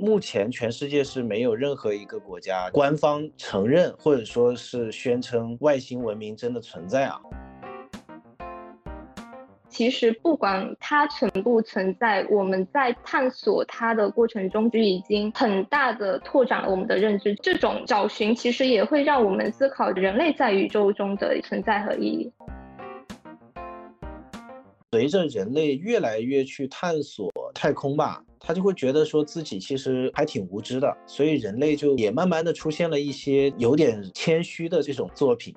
目前全世界是没有任何一个国家官方承认或者说是宣称外星文明真的存在啊。其实不管它存不存在，我们在探索它的过程中就已经很大的拓展了我们的认知。这种找寻其实也会让我们思考人类在宇宙中的存在和意义。随着人类越来越去探索太空吧，他就会觉得说自己其实还挺无知的，所以人类就也慢慢的出现了一些有点谦虚的这种作品。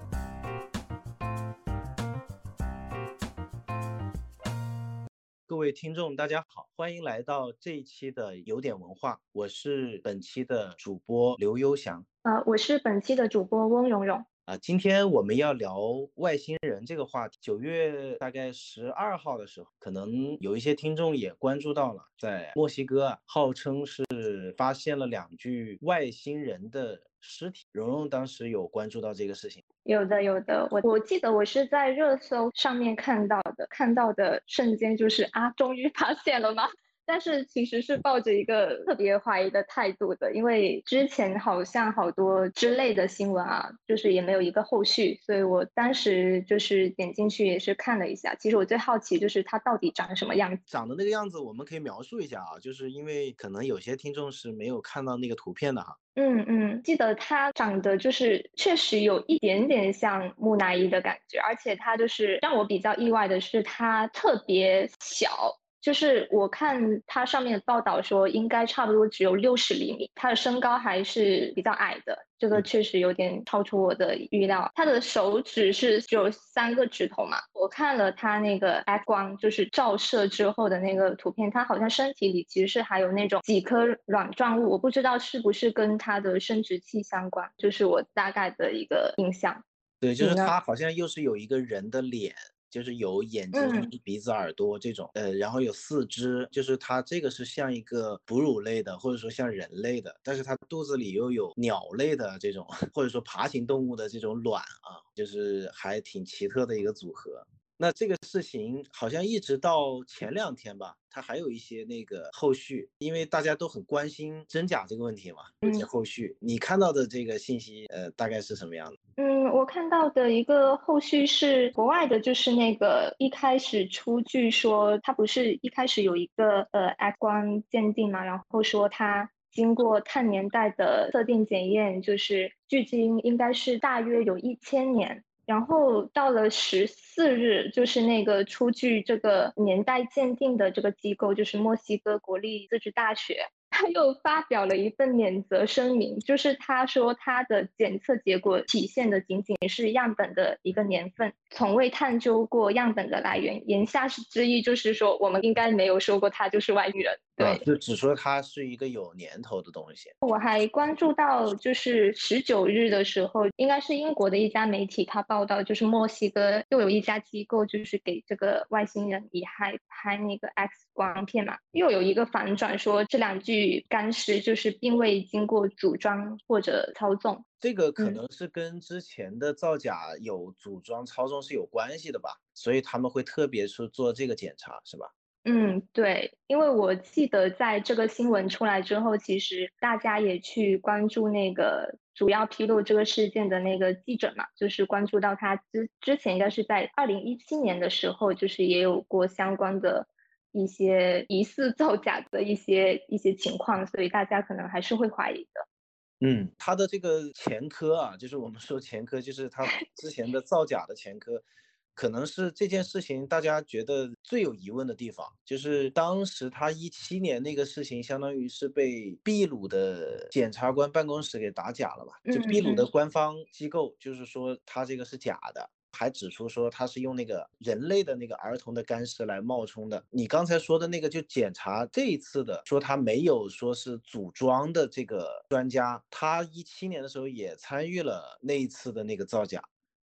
各位听众，大家好，欢迎来到这一期的有点文化，我是本期的主播刘悠翔。呃，我是本期的主播翁蓉蓉。啊，今天我们要聊外星人这个话题。九月大概十二号的时候，可能有一些听众也关注到了，在墨西哥，号称是发现了两具外星人的尸体。蓉蓉当时有关注到这个事情？有的，有的。我我记得我是在热搜上面看到的，看到的瞬间就是啊，终于发现了吗？但是其实是抱着一个特别怀疑的态度的，因为之前好像好多之类的新闻啊，就是也没有一个后续，所以我当时就是点进去也是看了一下。其实我最好奇就是它到底长什么样子。长的那个样子，我们可以描述一下啊，就是因为可能有些听众是没有看到那个图片的哈。嗯嗯，记得它长得就是确实有一点点像木乃伊的感觉，而且它就是让我比较意外的是它特别小。就是我看它上面的报道说，应该差不多只有六十厘米，它的身高还是比较矮的，这个确实有点超出我的预料。它的手指是只有三个指头嘛？我看了它那个 X 光，就是照射之后的那个图片，它好像身体里其实是还有那种几颗软状物，我不知道是不是跟它的生殖器相关，就是我大概的一个印象。对，就是它好像又是有一个人的脸。就是有眼睛、鼻子、耳朵这种，呃，然后有四肢，就是它这个是像一个哺乳类的，或者说像人类的，但是它肚子里又有鸟类的这种，或者说爬行动物的这种卵啊，就是还挺奇特的一个组合。那这个事情好像一直到前两天吧，它还有一些那个后续，因为大家都很关心真假这个问题嘛，有些后续。你看到的这个信息，呃，大概是什么样的？嗯，我看到的一个后续是国外的，就是那个一开始出具说，它不是一开始有一个呃 X 光鉴定嘛，然后说它经过碳年代的测定检验，就是距今应该是大约有一千年。然后到了十四日，就是那个出具这个年代鉴定的这个机构，就是墨西哥国立自治大学。他又发表了一份免责声明，就是他说他的检测结果体现的仅仅是样本的一个年份，从未探究过样本的来源。言下之意就是说，我们应该没有说过他就是外星人，对，就只说它是一个有年头的东西。我还关注到，就是十九日的时候，应该是英国的一家媒体，它报道就是墨西哥又有一家机构，就是给这个外星人遗骸拍那个 X 光片嘛，又有一个反转说这两具。干尸就是并未经过组装或者操纵，这个可能是跟之前的造假有组装操纵是有关系的吧，所以他们会特别去做这个检查，是吧？嗯，对，因为我记得在这个新闻出来之后，其实大家也去关注那个主要披露这个事件的那个记者嘛，就是关注到他之之前应该是在二零一七年的时候，就是也有过相关的。一些疑似造假的一些一些情况，所以大家可能还是会怀疑的。嗯，他的这个前科啊，就是我们说前科，就是他之前的造假的前科，可能是这件事情大家觉得最有疑问的地方，就是当时他一七年那个事情，相当于是被秘鲁的检察官办公室给打假了吧？就秘鲁的官方机构就是说他这个是假的。还指出说他是用那个人类的那个儿童的干尸来冒充的。你刚才说的那个就检查这一次的，说他没有说是组装的这个专家，他一七年的时候也参与了那一次的那个造假，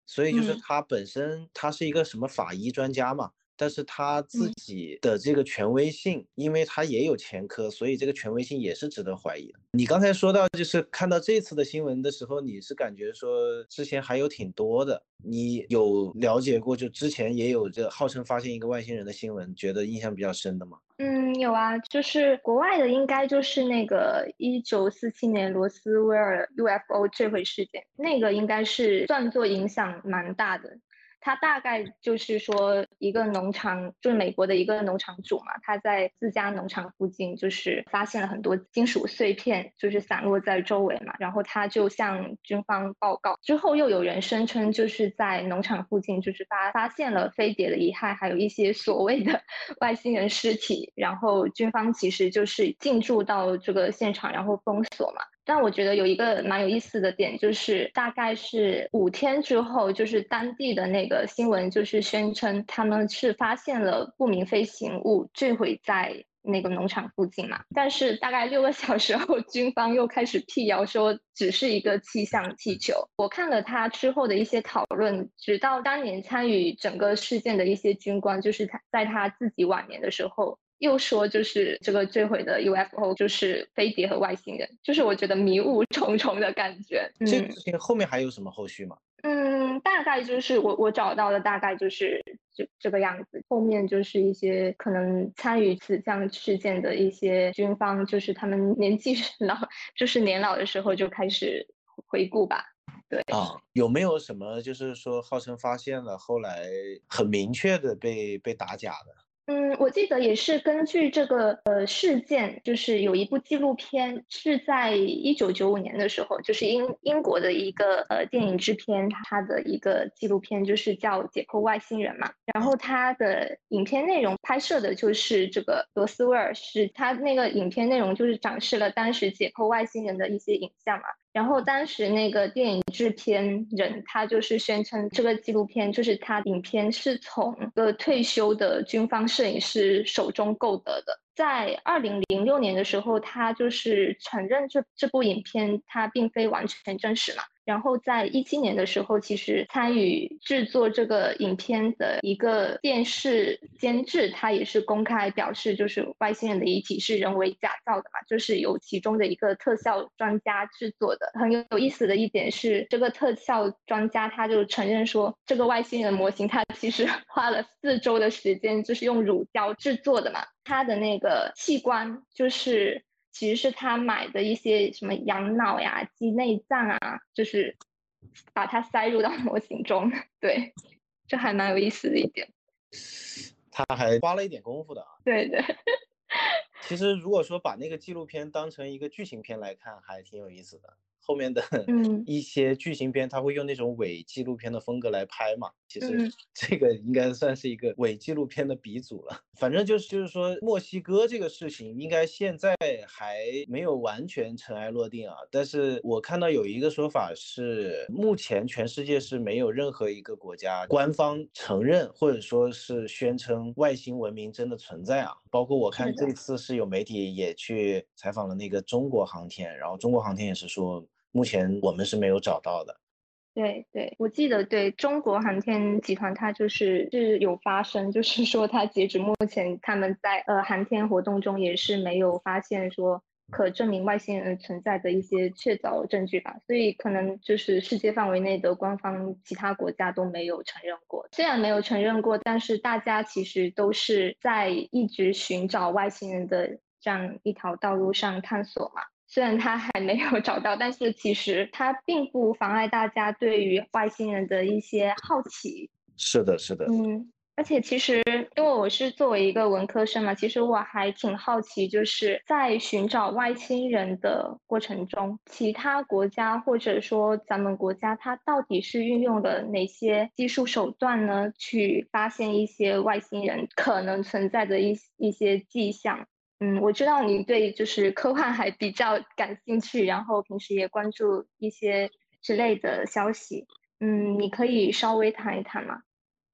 所以就是他本身他是一个什么法医专家嘛，但是他自己的这个权威性，因为他也有前科，所以这个权威性也是值得怀疑的。你刚才说到，就是看到这次的新闻的时候，你是感觉说之前还有挺多的，你有了解过？就之前也有这号称发现一个外星人的新闻，觉得印象比较深的吗？嗯，有啊，就是国外的，应该就是那个一九四七年罗斯威尔 UFO 坠毁事件，那个应该是算作影响蛮大的。他大概就是说，一个农场，就是美国的一个农场主嘛，他在自家农场附近，就是发现了很多金属碎片，就是散落在周围嘛。然后他就向军方报告，之后又有人声称，就是在农场附近，就是发发现了飞碟的遗骸，还有一些所谓的 外星人尸体。然后军方其实就是进驻到这个现场，然后封锁嘛。但我觉得有一个蛮有意思的点，就是大概是五天之后，就是当地的那个新闻就是宣称他们是发现了不明飞行物坠毁在那个农场附近嘛。但是大概六个小时后，军方又开始辟谣说只是一个气象气球。我看了他之后的一些讨论，直到当年参与整个事件的一些军官，就是他在他自己晚年的时候。又说就是这个坠毁的 UFO 就是飞碟和外星人，就是我觉得迷雾 重重的感觉。这个事情后面还有什么后续吗？嗯，大概就是我我找到的大概就是这这个样子。后面就是一些可能参与此项事件的一些军方，就是他们年纪 老，就是年老的时候就开始回顾吧。对啊，有没有什么就是说号称发现了，后来很明确的被被打假的？嗯，我记得也是根据这个呃事件，就是有一部纪录片是在一九九五年的时候，就是英英国的一个呃电影制片，它的一个纪录片就是叫《解剖外星人》嘛。然后它的影片内容拍摄的就是这个罗斯威尔，是他那个影片内容就是展示了当时解剖外星人的一些影像嘛。然后当时那个电影制片人，他就是宣称这个纪录片就是他影片是从一个退休的军方摄影师手中购得的。在二零零六年的时候，他就是承认这这部影片它并非完全真实嘛。然后在一七年的时候，其实参与制作这个影片的一个电视监制，他也是公开表示，就是外星人的遗体是人为假造的嘛，就是由其中的一个特效专家制作的。很有意思的一点是，这个特效专家他就承认说，这个外星人模型他其实花了四周的时间，就是用乳胶制作的嘛，他的那个器官就是。其实是他买的一些什么羊脑呀、鸡内脏啊，就是把它塞入到 模型中。对，这还蛮有意思的一点。他还花了一点功夫的啊。对对。其实如果说把那个纪录片当成一个剧情片来看，还挺有意思的。后面的 一些剧情片，他会用那种伪纪录片的风格来拍嘛？其实 这个应该算是一个伪纪录片的鼻祖了。反正就是就是说，墨西哥这个事情应该现在还没有完全尘埃落定啊。但是我看到有一个说法是，目前全世界是没有任何一个国家官方承认或者说是宣称外星文明真的存在啊。包括我看这次是有媒体也去采访了那个中国航天，然后中国航天也是说。目前我们是没有找到的。对对，我记得对中国航天集团，它就是是有发生，就是说它截止目前，他们在呃航天活动中也是没有发现说可证明外星人存在的一些确凿证据吧。所以可能就是世界范围内的官方其他国家都没有承认过。虽然没有承认过，但是大家其实都是在一直寻找外星人的这样一条道路上探索嘛。虽然他还没有找到，但是其实他并不妨碍大家对于外星人的一些好奇。是的，是的。嗯，而且其实因为我是作为一个文科生嘛，其实我还挺好奇，就是在寻找外星人的过程中，其他国家或者说咱们国家，它到底是运用了哪些技术手段呢？去发现一些外星人可能存在的一一些迹象。嗯，我知道你对就是科幻还比较感兴趣，然后平时也关注一些之类的消息。嗯，你可以稍微谈一谈吗？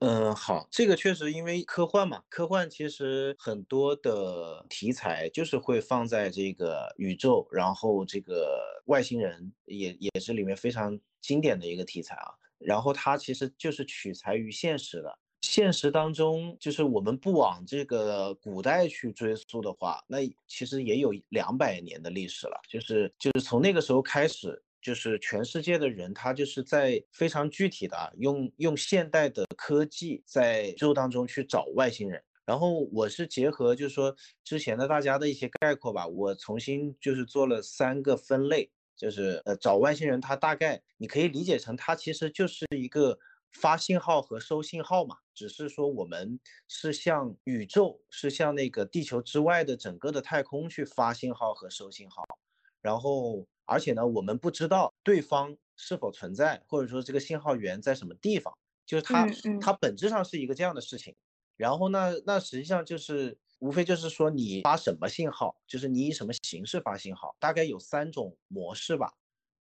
嗯，好，这个确实因为科幻嘛，科幻其实很多的题材就是会放在这个宇宙，然后这个外星人也也是里面非常经典的一个题材啊。然后它其实就是取材于现实的。现实当中，就是我们不往这个古代去追溯的话，那其实也有两百年的历史了。就是就是从那个时候开始，就是全世界的人，他就是在非常具体的用用现代的科技在宇宙当中去找外星人。然后我是结合就是说之前的大家的一些概括吧，我重新就是做了三个分类，就是呃找外星人，他大概你可以理解成他其实就是一个。发信号和收信号嘛，只是说我们是向宇宙，是向那个地球之外的整个的太空去发信号和收信号，然后而且呢，我们不知道对方是否存在，或者说这个信号源在什么地方，就是它它本质上是一个这样的事情。然后呢，那实际上就是无非就是说你发什么信号，就是你以什么形式发信号，大概有三种模式吧。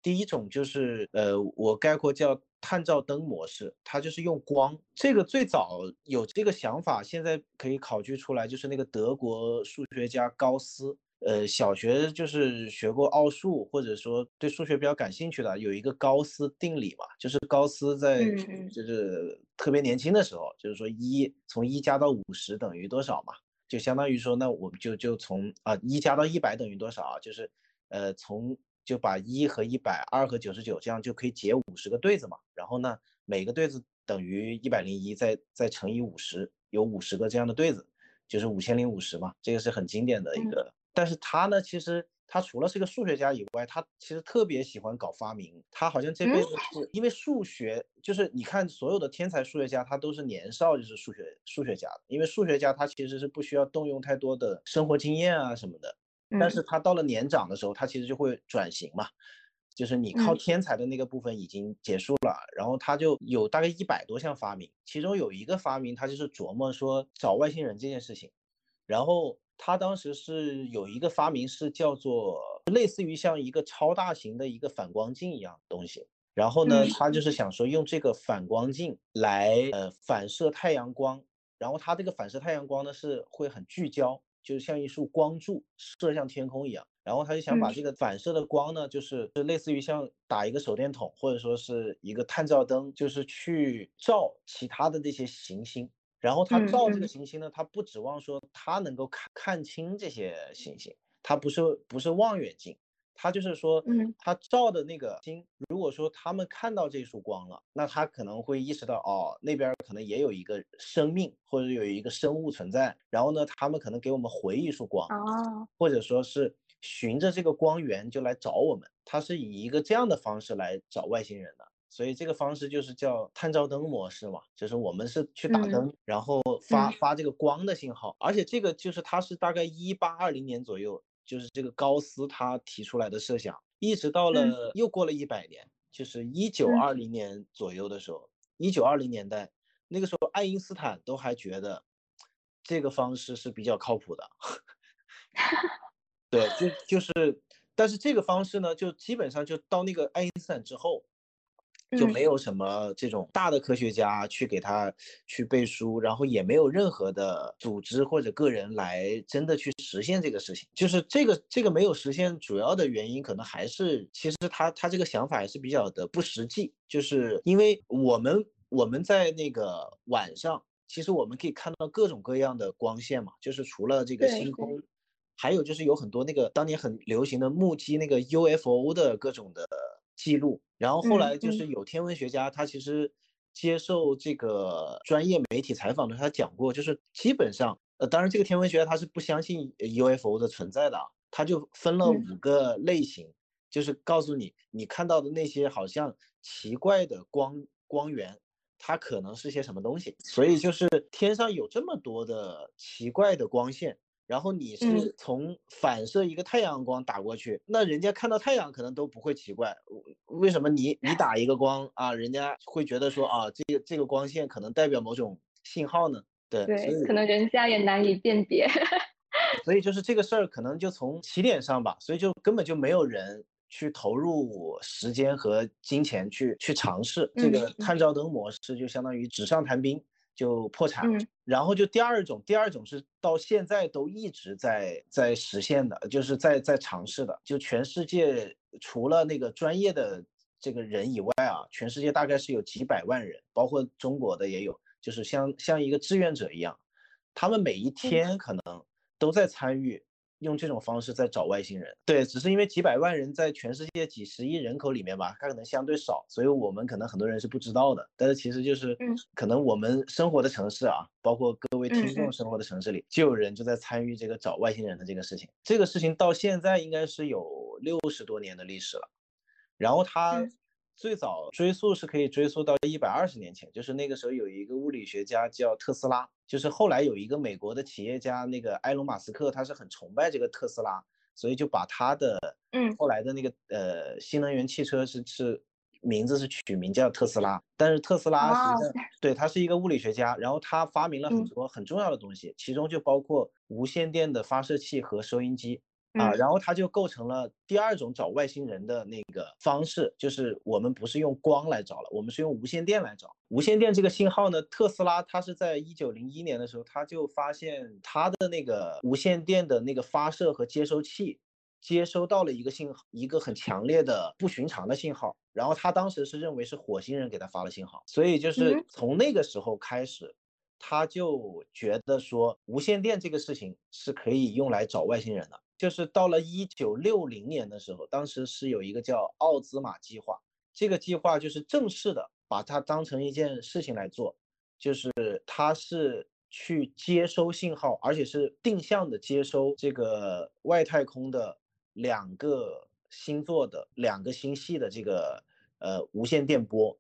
第一种就是呃，我概括叫。探照灯模式，它就是用光。这个最早有这个想法，现在可以考据出来，就是那个德国数学家高斯。呃，小学就是学过奥数，或者说对数学比较感兴趣的，有一个高斯定理嘛，就是高斯在就是特别年轻的时候，就是说一从一加到五十等于多少嘛，就相当于说那我们就就从啊一加到一百等于多少啊，就是呃从。就把一和一百二和九十九这样就可以解五十个对子嘛，然后呢，每个对子等于一百零一，再再乘以五十，有五十个这样的对子，就是五千零五十嘛，这个是很经典的一个。但是他呢，其实他除了是个数学家以外，他其实特别喜欢搞发明。他好像这辈子是因为数学，就是你看所有的天才数学家，他都是年少就是数学数学家，因为数学家他其实是不需要动用太多的生活经验啊什么的。但是他到了年长的时候，他其实就会转型嘛，就是你靠天才的那个部分已经结束了，然后他就有大概一百多项发明，其中有一个发明他就是琢磨说找外星人这件事情，然后他当时是有一个发明是叫做类似于像一个超大型的一个反光镜一样东西，然后呢，他就是想说用这个反光镜来呃反射太阳光，然后他这个反射太阳光呢是会很聚焦。就是像一束光柱射向天空一样，然后他就想把这个反射的光呢，就是就类似于像打一个手电筒或者说是一个探照灯，就是去照其他的这些行星。然后他照这个行星呢，他不指望说他能够看看清这些行星，他不是不是望远镜。他就是说，嗯，他照的那个星，如果说他们看到这束光了，那他可能会意识到，哦，那边可能也有一个生命或者有一个生物存在。然后呢，他们可能给我们回一束光，哦，或者说是循着这个光源就来找我们。他是以一个这样的方式来找外星人的，所以这个方式就是叫探照灯模式嘛，就是我们是去打灯，然后发发这个光的信号，而且这个就是它是大概一八二零年左右。就是这个高斯他提出来的设想，一直到了又过了一百年，就是一九二零年左右的时候，一九二零年代那个时候，爱因斯坦都还觉得这个方式是比较靠谱的。对，就就是，但是这个方式呢，就基本上就到那个爱因斯坦之后。就没有什么这种大的科学家去给他去背书，然后也没有任何的组织或者个人来真的去实现这个事情。就是这个这个没有实现，主要的原因可能还是其实他他这个想法还是比较的不实际。就是因为我们我们在那个晚上，其实我们可以看到各种各样的光线嘛，就是除了这个星空，还有就是有很多那个当年很流行的目击那个 UFO 的各种的。记录，然后后来就是有天文学家，他其实接受这个专业媒体采访的时候，他讲过，就是基本上，呃，当然这个天文学家他是不相信 UFO 的存在的，他就分了五个类型，就是告诉你，你看到的那些好像奇怪的光光源，它可能是些什么东西，所以就是天上有这么多的奇怪的光线。然后你是从反射一个太阳光打过去，那人家看到太阳可能都不会奇怪，为什么你你打一个光啊，人家会觉得说啊，这个这个光线可能代表某种信号呢？对，对，可能人家也难以辨别。所以就是这个事儿可能就从起点上吧，所以就根本就没有人去投入时间和金钱去去尝试这个探照灯模式，就相当于纸上谈兵。就破产，然后就第二种，第二种是到现在都一直在在实现的，就是在在尝试的，就全世界除了那个专业的这个人以外啊，全世界大概是有几百万人，包括中国的也有，就是像像一个志愿者一样，他们每一天可能都在参与。用这种方式在找外星人，对，只是因为几百万人在全世界几十亿人口里面吧，它可能相对少，所以我们可能很多人是不知道的。但是其实就是，嗯，可能我们生活的城市啊，包括各位听众生活的城市里，就有人就在参与这个找外星人的这个事情。这个事情到现在应该是有六十多年的历史了，然后它。最早追溯是可以追溯到一百二十年前，就是那个时候有一个物理学家叫特斯拉，就是后来有一个美国的企业家那个埃隆·马斯克，他是很崇拜这个特斯拉，所以就把他的嗯后来的那个呃新能源汽车是是名字是取名叫特斯拉，但是特斯拉实际上对他是一个物理学家，然后他发明了很多很重要的东西，其中就包括无线电的发射器和收音机。啊，然后它就构成了第二种找外星人的那个方式，就是我们不是用光来找了，我们是用无线电来找。无线电这个信号呢，特斯拉它是在一九零一年的时候，他就发现它的那个无线电的那个发射和接收器接收到了一个信号，一个很强烈的不寻常的信号。然后他当时是认为是火星人给他发了信号，所以就是从那个时候开始，他就觉得说无线电这个事情是可以用来找外星人的。就是到了一九六零年的时候，当时是有一个叫奥兹玛计划，这个计划就是正式的把它当成一件事情来做，就是它是去接收信号，而且是定向的接收这个外太空的两个星座的两个星系的这个呃无线电波，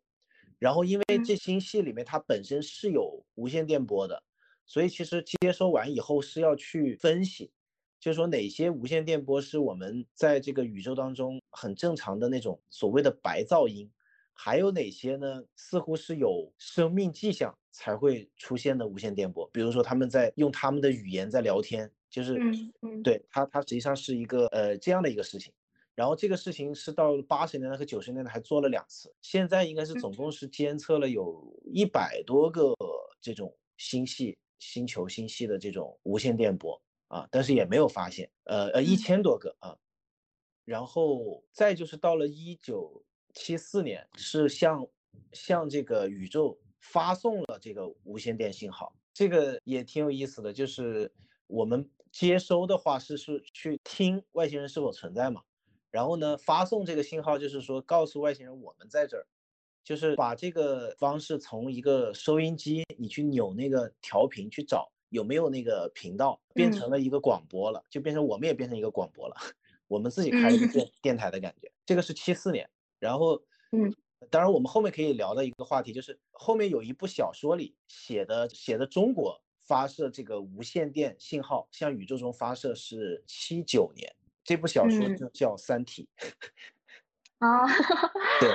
然后因为这星系里面它本身是有无线电波的，所以其实接收完以后是要去分析。就是说，哪些无线电波是我们在这个宇宙当中很正常的那种所谓的白噪音，还有哪些呢？似乎是有生命迹象才会出现的无线电波。比如说，他们在用他们的语言在聊天，就是嗯嗯，对它它实际上是一个呃这样的一个事情。然后这个事情是到八十年代和九十年代还做了两次，现在应该是总共是监测了有一百多个这种星系、星球、星系的这种无线电波。啊，但是也没有发现，呃呃，一千多个啊，然后再就是到了一九七四年，是向向这个宇宙发送了这个无线电信号，这个也挺有意思的，就是我们接收的话是是去听外星人是否存在嘛，然后呢发送这个信号就是说告诉外星人我们在这儿，就是把这个方式从一个收音机你去扭那个调频去找。有没有那个频道变成了一个广播了？就变成我们也变成一个广播了，我们自己开一个电电台的感觉。这个是七四年，然后，嗯，当然我们后面可以聊的一个话题就是后面有一部小说里写的写的中国发射这个无线电信号向宇宙中发射是七九年，这部小说就叫《三体》。啊，对。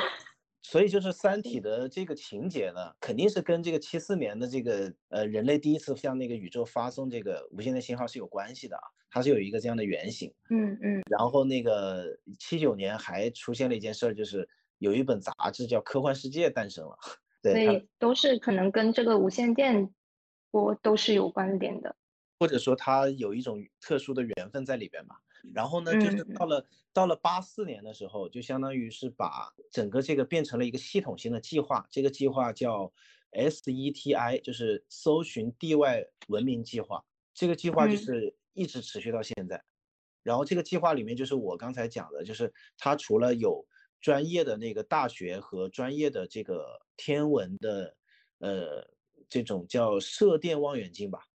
所以就是《三体》的这个情节呢，肯定是跟这个七四年的这个呃人类第一次向那个宇宙发送这个无线电信号是有关系的啊，它是有一个这样的原型。嗯嗯。然后那个七九年还出现了一件事儿，就是有一本杂志叫《科幻世界》诞生了。对，所以都是可能跟这个无线电波都是有关联的，或者说它有一种特殊的缘分在里边吧。然后呢，就是到了到了八四年的时候，就相当于是把整个这个变成了一个系统性的计划。这个计划叫 SETI，就是搜寻地外文明计划。这个计划就是一直持续到现在。然后这个计划里面就是我刚才讲的，就是它除了有专业的那个大学和专业的这个天文的，呃，这种叫射电望远镜吧。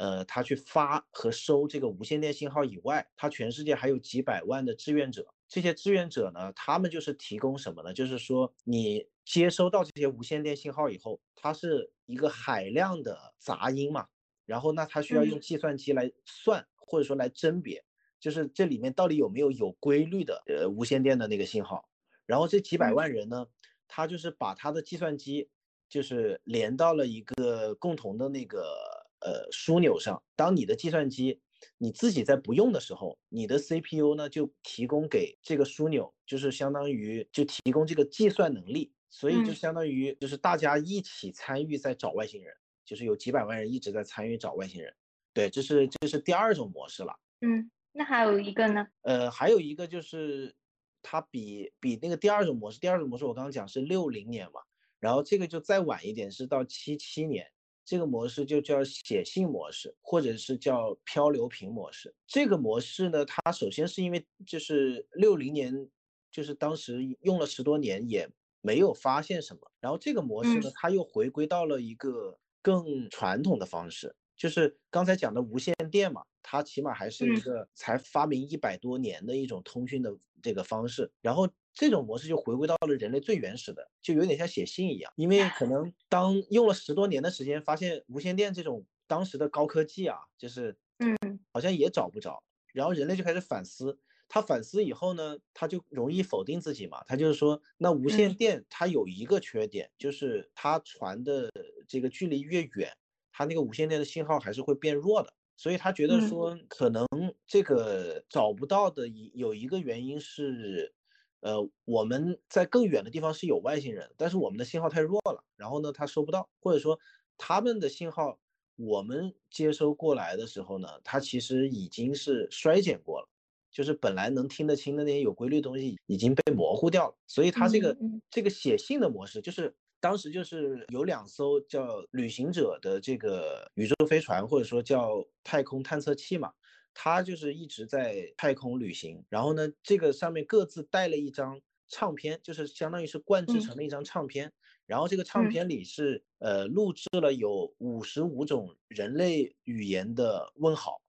呃，他去发和收这个无线电信号以外，他全世界还有几百万的志愿者。这些志愿者呢，他们就是提供什么呢？就是说，你接收到这些无线电信号以后，它是一个海量的杂音嘛，然后那他需要用计算机来算，或者说来甄别，就是这里面到底有没有有规律的呃无线电的那个信号。然后这几百万人呢，他就是把他的计算机就是连到了一个共同的那个。呃，枢纽上，当你的计算机你自己在不用的时候，你的 CPU 呢就提供给这个枢纽，就是相当于就提供这个计算能力，所以就相当于就是大家一起参与在找外星人，就是有几百万人一直在参与找外星人。对，这是这是第二种模式了。嗯，那还有一个呢？呃，还有一个就是它比比那个第二种模式，第二种模式我刚刚讲是六零年嘛，然后这个就再晚一点，是到七七年。这个模式就叫写信模式，或者是叫漂流瓶模式。这个模式呢，它首先是因为就是六零年，就是当时用了十多年也没有发现什么，然后这个模式呢，它又回归到了一个更传统的方式，就是刚才讲的无线电嘛，它起码还是一个才发明一百多年的一种通讯的这个方式，然后。这种模式就回归到了人类最原始的，就有点像写信一样。因为可能 当用了十多年的时间，发现无线电这种当时的高科技啊，就是嗯，好像也找不着。然后人类就开始反思，他反思以后呢，他就容易否定自己嘛。他就是说，那无线电它有一个缺点，就是它传的这个距离越远，它那个无线电的信号还是会变弱的。所以他觉得说，可能这个找不到的一有一个原因是。呃，我们在更远的地方是有外星人，但是我们的信号太弱了，然后呢，他收不到，或者说他们的信号我们接收过来的时候呢，它其实已经是衰减过了，就是本来能听得清的那些有规律的东西已经被模糊掉了。所以它这个这个写信的模式，就是当时就是有两艘叫旅行者的这个宇宙飞船，或者说叫太空探测器嘛。他就是一直在太空旅行，然后呢，这个上面各自带了一张唱片，就是相当于是灌制成了一张唱片，然后这个唱片里是呃录制了有五十五种人类语言的问好，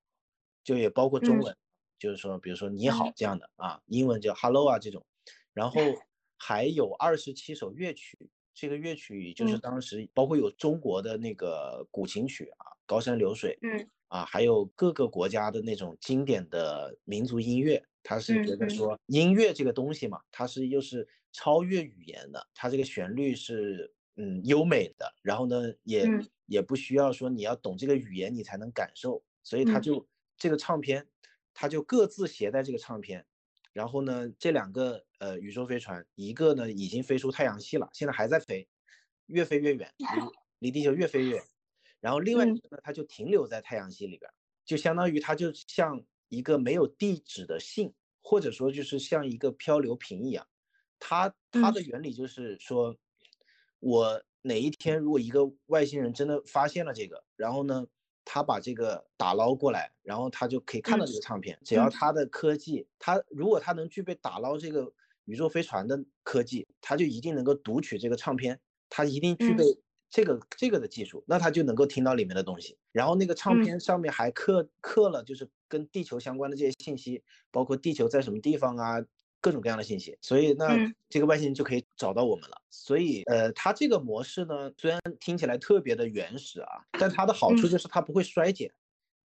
就也包括中文，就是说比如说你好这样的啊，英文叫 hello 啊这种，然 后还有二十七首乐曲，这个乐曲就是当时包括有中国的那个古琴曲啊，高山流水，嗯。啊，还有各个国家的那种经典的民族音乐，他是觉得说音乐这个东西嘛，它是又是超越语言的，它这个旋律是嗯优美的，然后呢也也不需要说你要懂这个语言你才能感受，所以他就这个唱片，他就各自携带这个唱片，然后呢这两个呃宇宙飞船，一个呢已经飞出太阳系了，现在还在飞，越飞越远，离 离地球越飞越远。然后另外一个呢，它就停留在太阳系里边，就相当于它就像一个没有地址的信，或者说就是像一个漂流瓶一样。它它的原理就是说，我哪一天如果一个外星人真的发现了这个，然后呢，他把这个打捞过来，然后他就可以看到这个唱片。只要他的科技，他如果他能具备打捞这个宇宙飞船的科技，他就一定能够读取这个唱片，他一定具备。这个这个的技术，那他就能够听到里面的东西。然后那个唱片上面还刻刻了，就是跟地球相关的这些信息，包括地球在什么地方啊，各种各样的信息。所以那这个外星人就可以找到我们了。所以呃，它这个模式呢，虽然听起来特别的原始啊，但它的好处就是它不会衰减。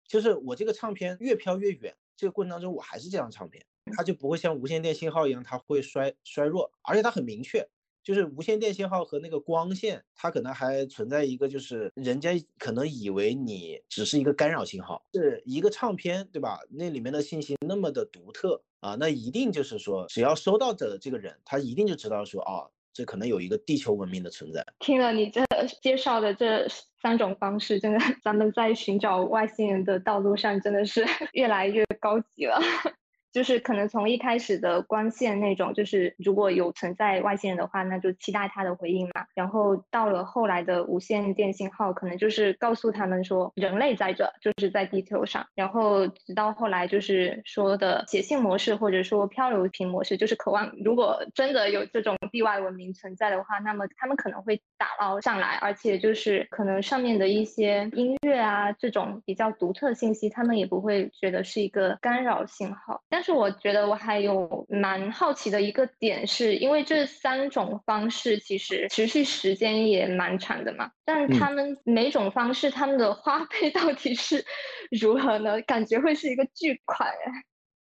就是我这个唱片越飘越远，这个过程当中我还是这张唱片，它就不会像无线电信号一样，它会衰衰弱，而且它很明确。就是无线电信号和那个光线，它可能还存在一个，就是人家可能以为你只是一个干扰信号，是一个唱片，对吧？那里面的信息那么的独特啊，那一定就是说，只要收到的这个人，他一定就知道说，哦，这可能有一个地球文明的存在。听了你这介绍的这三种方式，真的，咱们在寻找外星人的道路上，真的是 越来越高级了。就是可能从一开始的光线那种，就是如果有存在外星人的话，那就期待他的回应嘛。然后到了后来的无线电信号，可能就是告诉他们说人类在这，就是在地球上。然后直到后来就是说的写信模式，或者说漂流瓶模式，就是渴望如果真的有这种地外文明存在的话，那么他们可能会打捞上来，而且就是可能上面的一些音乐啊这种比较独特信息，他们也不会觉得是一个干扰信号，但。是我觉得我还有蛮好奇的一个点，是因为这三种方式其实持续时间也蛮长的嘛，但他们每种方式他们的花费 到底是如何呢？感觉会是一个巨款哎。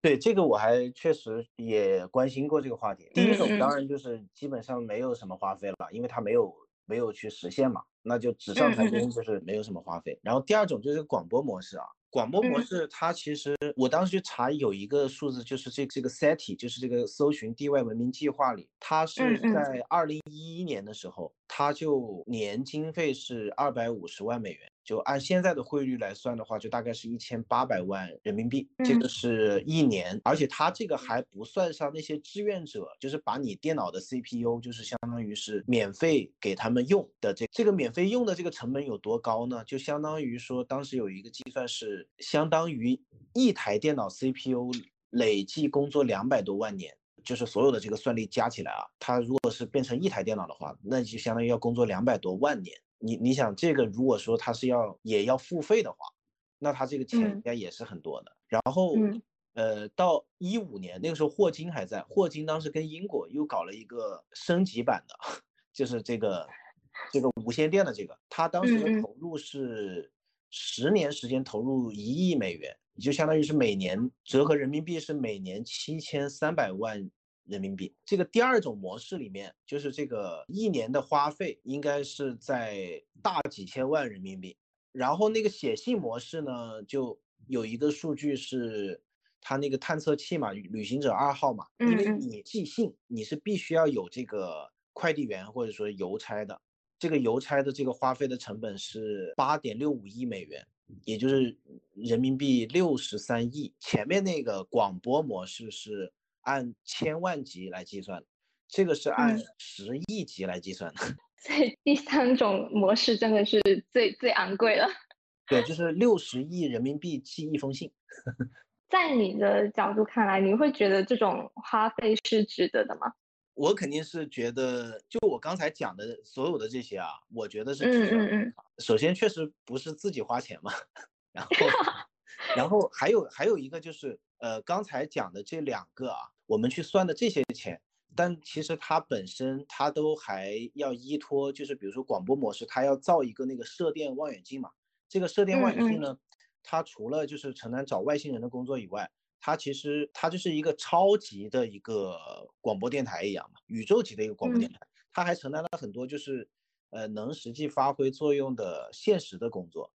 对这个我还确实也关心过这个话题。第一种当然就是基本上没有什么花费了，因为它没有没有去实现嘛，那就纸上谈兵，就是没有什么花费。然后第二种就是广播模式啊。广播模式，它其实我当时去查有一个数字，就是这这个 SETI，就是这个搜寻地外文明计划里，它是在二零一一年的时候，它就年经费是二百五十万美元。就按现在的汇率来算的话，就大概是一千八百万人民币，这个是一年，而且它这个还不算上那些志愿者，就是把你电脑的 CPU，就是相当于是免费给他们用的这这个免费用的这个成本有多高呢？就相当于说当时有一个计算是相当于一台电脑 CPU 累计工作两百多万年。就是所有的这个算力加起来啊，它如果是变成一台电脑的话，那就相当于要工作两百多万年。你你想这个，如果说它是要也要付费的话，那它这个钱应该也是很多的。然后，呃，到一五年那个时候，霍金还在，霍金当时跟英国又搞了一个升级版的，就是这个这个无线电的这个，他当时的投入是十年时间投入一亿美元。就相当于是每年折合人民币是每年七千三百万人民币。这个第二种模式里面，就是这个一年的花费应该是在大几千万人民币。然后那个写信模式呢，就有一个数据是，它那个探测器嘛，旅行者二号嘛，因为你寄信你是必须要有这个快递员或者说邮差的，这个邮差的这个花费的成本是八点六五亿美元。也就是人民币六十三亿，前面那个广播模式是按千万级来计算，这个是按十亿级来计算的。所以第三种模式真的是最最昂贵了。对，就是六十亿人民币寄一封信。在你的角度看来，你会觉得这种花费是值得的吗？我肯定是觉得，就我刚才讲的所有的这些啊，我觉得是值得。嗯嗯嗯。首先，确实不是自己花钱嘛，然后，然后还有还有一个就是，呃，刚才讲的这两个啊，我们去算的这些钱，但其实它本身它都还要依托，就是比如说广播模式，它要造一个那个射电望远镜嘛。这个射电望远镜呢，它除了就是承担找外星人的工作以外，它其实它就是一个超级的一个广播电台一样嘛，宇宙级的一个广播电台，它还承担了很多就是呃能实际发挥作用的现实的工作，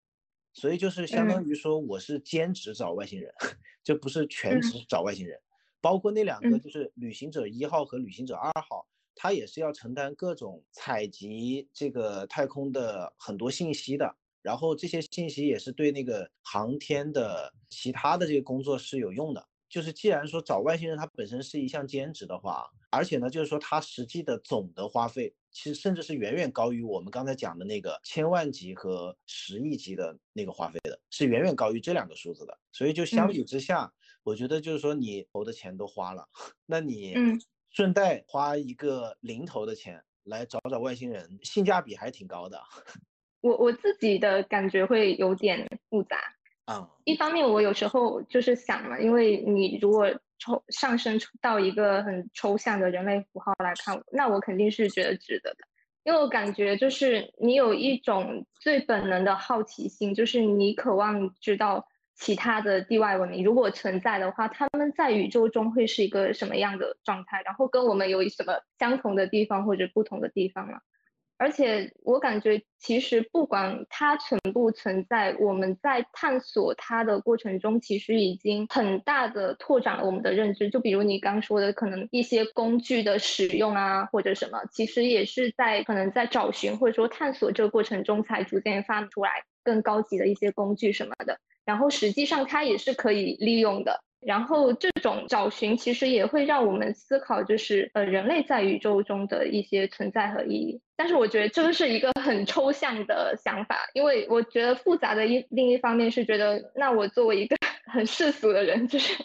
所以就是相当于说我是兼职找外星人，就不是全职找外星人，包括那两个就是旅行者一号和旅行者二号，它也是要承担各种采集这个太空的很多信息的。然后这些信息也是对那个航天的其他的这个工作是有用的。就是既然说找外星人它本身是一项兼职的话，而且呢，就是说它实际的总的花费，其实甚至是远远高于我们刚才讲的那个千万级和十亿级的那个花费的，是远远高于这两个数字的。所以就相比之下，我觉得就是说你投的钱都花了，那你顺带花一个零头的钱来找找外星人，性价比还挺高的。我我自己的感觉会有点复杂啊。一方面，我有时候就是想嘛，因为你如果抽上升到一个很抽象的人类符号来看，那我肯定是觉得值得的。因为我感觉就是你有一种最本能的好奇心，就是你渴望知道其他的地外文明如果存在的话，他们在宇宙中会是一个什么样的状态，然后跟我们有什么相同的地方或者不同的地方嘛。而且我感觉，其实不管它存不存在，我们在探索它的过程中，其实已经很大的拓展了我们的认知。就比如你刚说的，可能一些工具的使用啊，或者什么，其实也是在可能在找寻或者说探索这个过程中，才逐渐发出来更高级的一些工具什么的。然后实际上它也是可以利用的。然后这种找寻其实也会让我们思考，就是呃人类在宇宙中的一些存在和意义。但是我觉得这个是一个很抽象的想法，因为我觉得复杂的一另一方面是觉得，那我作为一个 很世俗的人，就是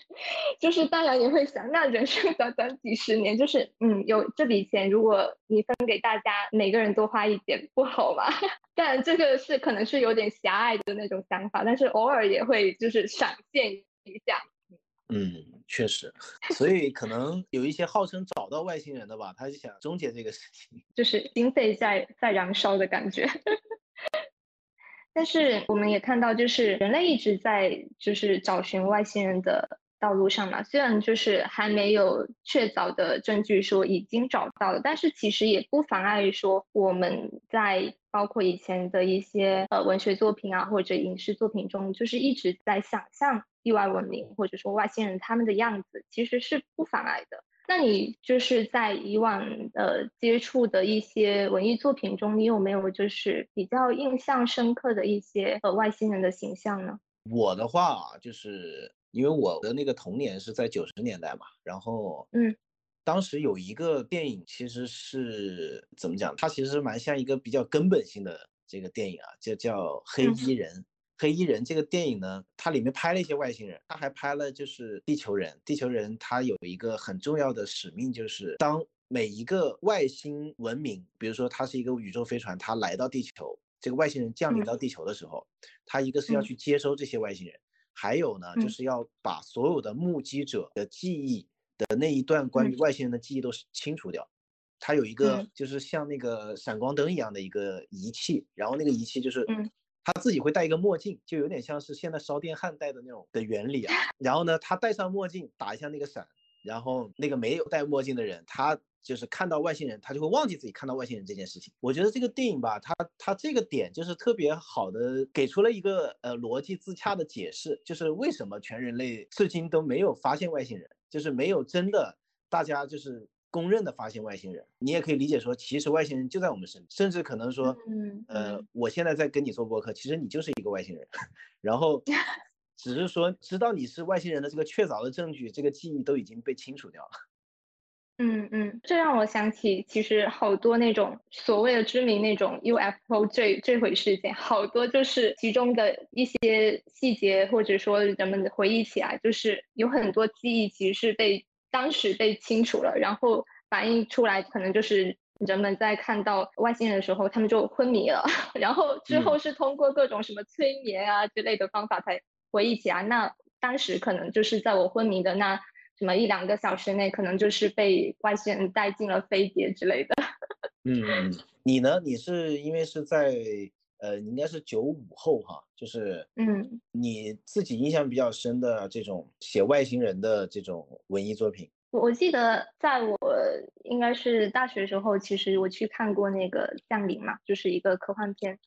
就是当然也会想，那人生短短几十年，就是嗯有这笔钱，如果你分给大家每个人多花一点，不好吗？但这个是可能是有点狭隘的那种想法，但是偶尔也会就是闪现一下。嗯，确实，所以可能有一些号称找到外星人的吧，他就想终结这个事情，就是经费在在燃烧的感觉。但是我们也看到，就是人类一直在就是找寻外星人的道路上嘛，虽然就是还没有确凿的证据说已经找到了，但是其实也不妨碍说我们在包括以前的一些呃文学作品啊或者影视作品中，就是一直在想象。地外文明或者说外星人他们的样子其实是不妨碍的，那你就是在以往呃接触的一些文艺作品中，你有没有就是比较印象深刻的一些呃外星人的形象呢？我的话啊，就是因为我的那个童年是在九十年代嘛，然后嗯，当时有一个电影，其实是怎么讲？它其实蛮像一个比较根本性的这个电影啊，就叫《黑衣人》。黑衣人这个电影呢，它里面拍了一些外星人，它还拍了就是地球人。地球人他有一个很重要的使命，就是当每一个外星文明，比如说它是一个宇宙飞船，它来到地球，这个外星人降临到地球的时候，他一个是要去接收这些外星人，还有呢，就是要把所有的目击者的记忆的那一段关于外星人的记忆都清除掉。它有一个就是像那个闪光灯一样的一个仪器，然后那个仪器就是。他自己会戴一个墨镜，就有点像是现在烧电焊戴的那种的原理啊。然后呢，他戴上墨镜，打一下那个闪，然后那个没有戴墨镜的人，他就是看到外星人，他就会忘记自己看到外星人这件事情。我觉得这个电影吧，它它这个点就是特别好的，给出了一个呃逻辑自洽的解释，就是为什么全人类至今都没有发现外星人，就是没有真的大家就是。公认的发现外星人，你也可以理解说，其实外星人就在我们身边，甚至可能说，嗯，呃，我现在在跟你做播客，其实你就是一个外星人，然后 只是说知道你是外星人的这个确凿的证据，这个记忆都已经被清除掉了。嗯嗯，这让我想起，其实好多那种所谓的知名那种 UFO 坠坠毁事件，好多就是其中的一些细节，或者说人们回忆起来，就是有很多记忆其实是被。当时被清除了，然后反映出来，可能就是人们在看到外星人的时候，他们就昏迷了，然后之后是通过各种什么催眠啊之类的方法才回忆起来。那当时可能就是在我昏迷的那什么一两个小时内，可能就是被外星人带进了飞碟之类的。嗯，你呢？你是因为是在呃，应该是九五后哈，就是嗯，你自己印象比较深的这种写外星人的这种文艺作品。我记得在我应该是大学时候，其实我去看过那个《降临》嘛，就是一个科幻片。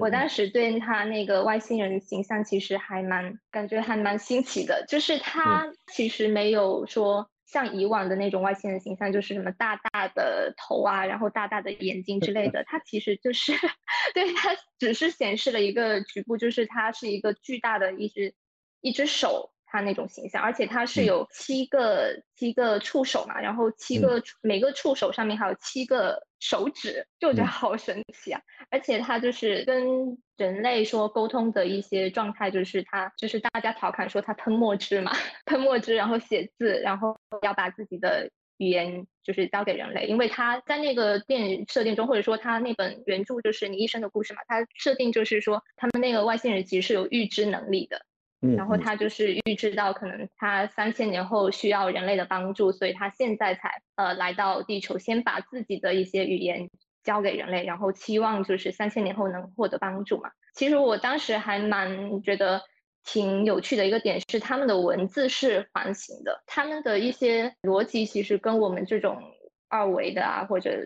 我当时对他那个外星人形象其实还蛮感觉还蛮新奇的，就是他其实没有说像以往的那种外星人形象，就是什么大大的头啊，然后大大的眼睛之类的。它其实就是 对它只是显示了一个局部，就是它是一个巨大的一只一只手。它那种形象，而且它是有七个七个触手嘛，然后七个每个触手上面还有七个手指，就觉得好神奇啊！而且它就是跟人类说沟通的一些状态，就是它就是大家调侃说它喷墨汁嘛，喷墨汁，然后写字，然后要把自己的语言就是交给人类，因为他在那个电影设定中，或者说他那本原著就是你一生的故事嘛，他设定就是说他们那个外星人其实是有预知能力的。然后他就是预知到可能他三千年后需要人类的帮助，所以他现在才呃来到地球，先把自己的一些语言交给人类，然后期望就是三千年后能获得帮助嘛。其实我当时还蛮觉得挺有趣的一个点是，他们的文字是环形的，他们的一些逻辑其实跟我们这种二维的啊或者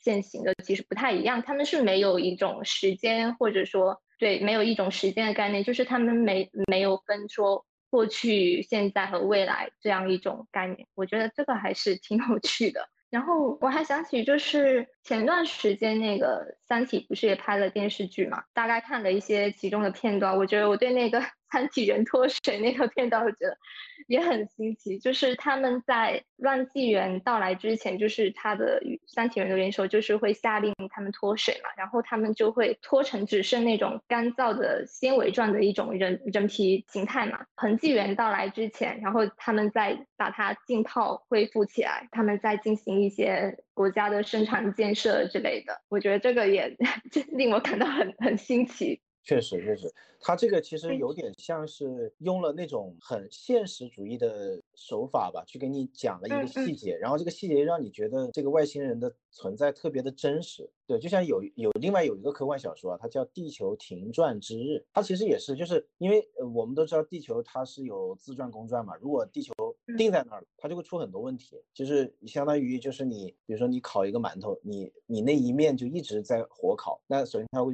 线形的其实不太一样，他们是没有一种时间或者说。对，没有一种时间的概念，就是他们没没有分说过去、现在和未来这样一种概念。我觉得这个还是挺有趣的。然后我还想起，就是前段时间那个《三体》不是也拍了电视剧嘛？大概看了一些其中的片段，我觉得我对那个。三体人脱水那个片段，我觉得也很新奇。就是他们在乱纪元到来之前，就是他的三体人的元首就是会下令他们脱水嘛，然后他们就会脱成只剩那种干燥的纤维状的一种人人皮形态嘛。恒纪元到来之前，然后他们再把它浸泡恢复起来，他们再进行一些国家的生产建设之类的。我觉得这个也 令我感到很很新奇。确实，确实，他这个其实有。点像是用了那种很现实主义的手法吧，去给你讲了一个细。节，然后这个细节让你觉得这个外星人的存在特别的真实。对，就像有有另外有一个科幻小说啊，它叫《地球停转之日》，它其实也是，就是因为我们都知道地球它是有自转公转嘛，如果地球定在那儿了，它就会出很多问题，就是相当于就是你比如说你烤一个馒头，你你那一面就一直在火烤，那首先它会。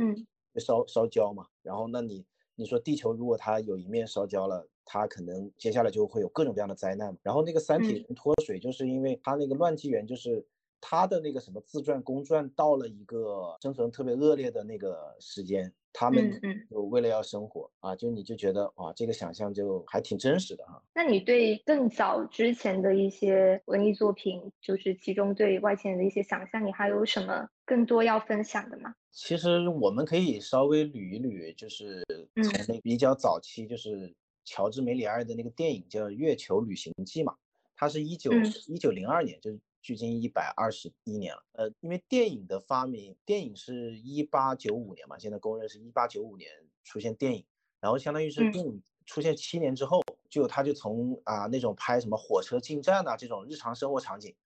烧烧焦嘛，然后那你你说地球如果它有一面烧焦了，它可能接下来就会有各种各样的灾难嘛。然后那个三体人脱水，就是因为它那个乱纪元，就是它的那个什么自转公转到了一个生存特别恶劣的那个时间，他们就为了要生活啊，就你就觉得哇，这个想象就还挺真实的哈。那你对更早之前的一些文艺作品，就是其中对外星人的一些想象，你还有什么更多要分享的吗？其实我们可以稍微捋一捋，就是从那比较早期，就是乔治梅里埃的那个电影叫《月球旅行记》嘛，它是一九一九零二年，就是距今一百二十一年了。呃，因为电影的发明，电影是一八九五年嘛，现在公认是一八九五年出现电影，然后相当于是电影出现七年之后，就他就从啊那种拍什么火车进站啊这种日常生活场景，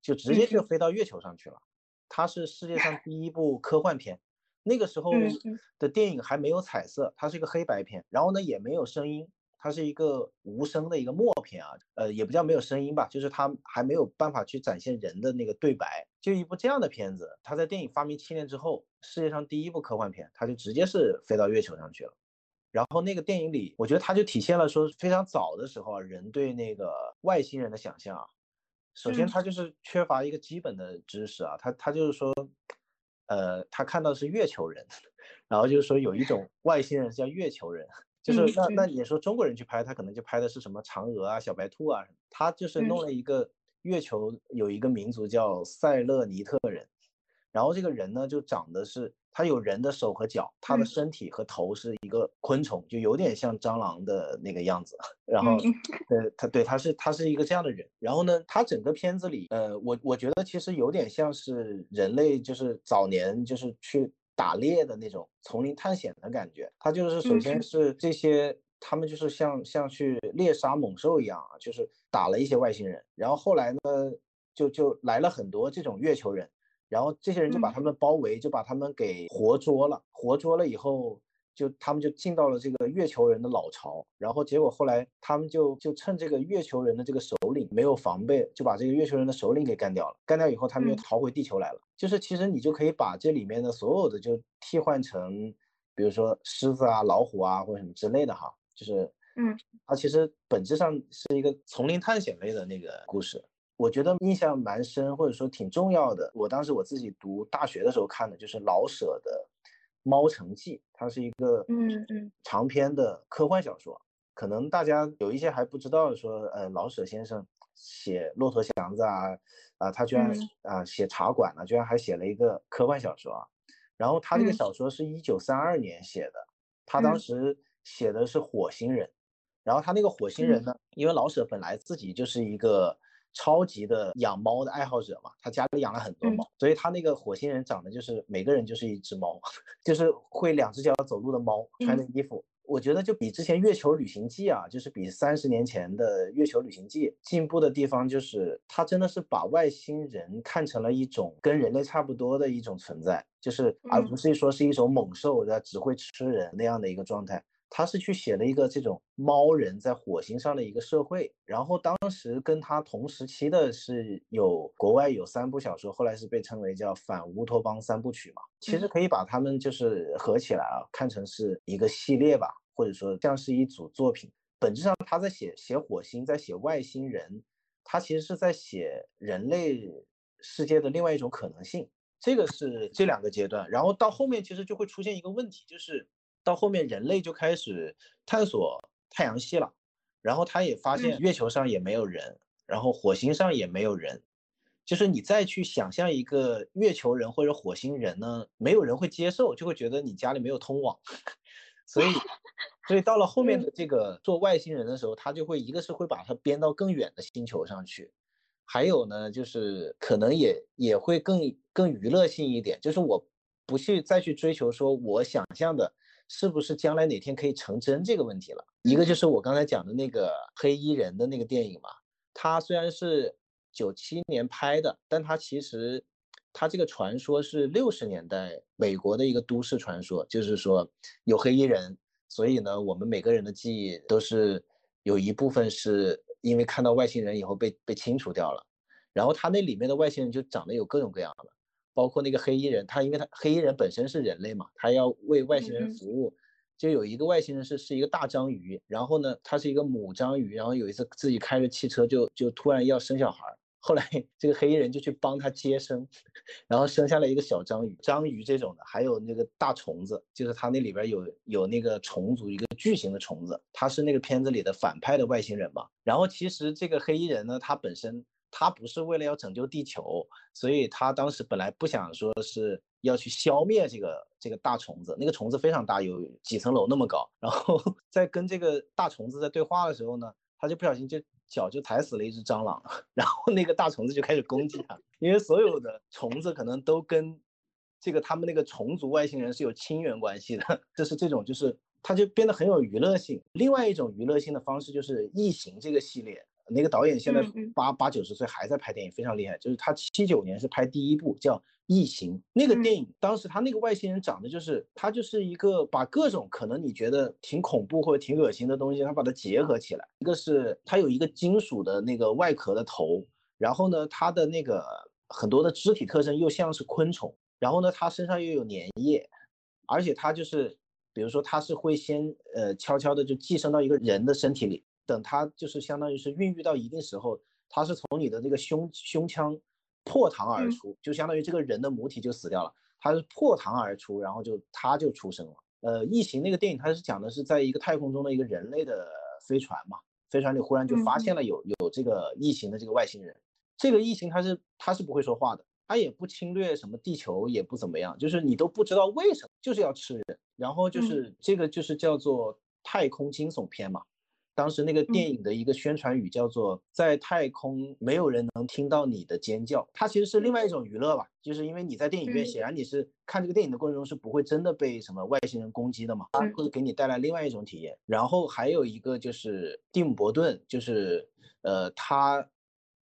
就直接就飞到月球上去了。它是世界上第一部科幻片，那个时候的电影还没有彩色，它是一个黑白片，然后呢也没有声音，它是一个无声的一个默片啊，呃也不叫没有声音吧，就是它还没有办法去展现人的那个对白，就一部这样的片子，它在电影发明七年之后，世界上第一部科幻片，它就直接是飞到月球上去了，然后那个电影里，我觉得它就体现了说非常早的时候啊，人对那个外星人的想象啊。首先，它就是缺乏一个基本的知识啊，它它就是说，呃，他看到是月球人，然后就是说有一种外星人叫月球人，就是那那你说中国人去拍，他可能就拍的是什么嫦娥啊、小白兔啊，他就是弄了一个月球有一个民族叫塞勒尼特人，然后这个人呢就长得是。他有人的手和脚，他的身体和头是一个昆虫，就有点像蟑螂的那个样子。然后，呃，他对他是他是一个这样的人。然后呢，他整个片子里，呃，我我觉得其实有点像是人类就是早年就是去打猎的那种丛林探险的感觉。他就是首先是这些，他们就是像像去猎杀猛兽一样啊，就是打了一些外星人。然后后来呢，就就来了很多这种月球人。然后这些人就把他们包围，就把他们给活捉了。活捉了以后，就他们就进到了这个月球人的老巢。然后结果后来他们就就趁这个月球人的这个首领没有防备，就把这个月球人的首领给干掉了。干掉以后，他们又逃回地球来了。就是其实你就可以把这里面的所有的就替换成，比如说狮子啊、老虎啊或者什么之类的哈。就是嗯，它其实本质上是一个丛林探险类的那个故事。我觉得印象蛮深，或者说挺重要的。我当时我自己读大学的时候看的就是老舍的《猫城记》，它是一个嗯嗯长篇的科幻小说。可能大家有一些还不知道，说呃老舍先生写《骆驼祥子》啊啊，他居然啊写《茶馆》呢，居然还写了一个科幻小说啊。然后他这个小说是一九三二年写的，他当时写的是火星人。然后他那个火星人呢，因为老舍本来自己就是一个。超级的养猫的爱好者嘛，他家里养了很多猫，所以他那个火星人长得就是每个人就是一只猫，就是会两只脚走路的猫，穿的衣服，我觉得就比之前月球旅行记啊，就是比三十年前的月球旅行记进步的地方，就是他真的是把外星人看成了一种跟人类差不多的一种存在，就是而不是说是一种猛兽，只会吃人那样的一个状态。他是去写了一个这种猫人在火星上的一个社会，然后当时跟他同时期的是有国外有三部小说，后来是被称为叫反乌托邦三部曲嘛。其实可以把他们就是合起来啊，看成是一个系列吧，或者说像是一组作品。本质上他在写写火星，在写外星人，他其实是在写人类世界的另外一种可能性。这个是这两个阶段，然后到后面其实就会出现一个问题，就是。到后面，人类就开始探索太阳系了，然后他也发现月球上也没有人，然后火星上也没有人，就是你再去想象一个月球人或者火星人呢，没有人会接受，就会觉得你家里没有通网，所以，所以到了后面的这个做外星人的时候，他就会一个是会把它编到更远的星球上去，还有呢，就是可能也也会更更娱乐性一点，就是我不去再去追求说我想象的。是不是将来哪天可以成真这个问题了？一个就是我刚才讲的那个黑衣人的那个电影嘛，它虽然是九七年拍的，但它其实它这个传说是六十年代美国的一个都市传说，就是说有黑衣人，所以呢，我们每个人的记忆都是有一部分是因为看到外星人以后被被清除掉了，然后他那里面的外星人就长得有各种各样的。包括那个黑衣人，他因为他黑衣人本身是人类嘛，他要为外星人服务，就有一个外星人是是一个大章鱼，然后呢，它是一个母章鱼，然后有一次自己开着汽车就就突然要生小孩，后来 这个黑衣人就去帮他接生，然后生下了一个小章鱼。章鱼这种的，还有那个大虫子，就是它那里边有有那个虫族，一个巨型的虫子，它是那个片子里的反派的外星人嘛。然后其实这个黑衣人呢，他本身。他不是为了要拯救地球，所以他当时本来不想说是要去消灭这个这个大虫子，那个虫子非常大，有几层楼那么高。然后 在跟这个大虫子在对话的时候呢，他就不小心就脚就踩死了一只蟑螂，然后那个大虫子就开始攻击他，因为所有的虫子可能都跟这个他们那个虫族外星人是有亲缘关系的，就是这种就是他就变得很有娱乐性。另外一种娱乐性的方式就是异形这个系列。那个导演现在八八九十岁还在拍电影，非常厉害。就是他七九年是拍第一部叫《异形》那个电影，当时他那个外星人长得就是他就是一个把各种可能你觉得挺恐怖或者挺恶心的东西，他把它结合起来。一个是他有一个金属的那个外壳的头，然后呢，他的那个很多的肢体特征又像是昆虫，然后呢，他身上又有粘液，而且他就是比如说他是会先呃悄悄的就寄生到一个人的身体里。等它就是相当于是孕育到一定时候，它是从你的这个胸胸腔破膛而出，就相当于这个人的母体就死掉了，它是破膛而出，然后就它就出生了。呃，异形那个电影它是讲的是在一个太空中的一个人类的飞船嘛，飞船里忽然就发现了有有这个异形的这个外星人，这个异形它是它是不会说话的，它也不侵略什么地球，也不怎么样，就是你都不知道为什么就是要吃人，然后就是这个就是叫做太空惊悚片嘛。当时那个电影的一个宣传语叫做“在太空没有人能听到你的尖叫”，它其实是另外一种娱乐吧，就是因为你在电影院，显然你是看这个电影的过程中是不会真的被什么外星人攻击的嘛，它会给你带来另外一种体验。然后还有一个就是蒂姆·伯顿，就是呃他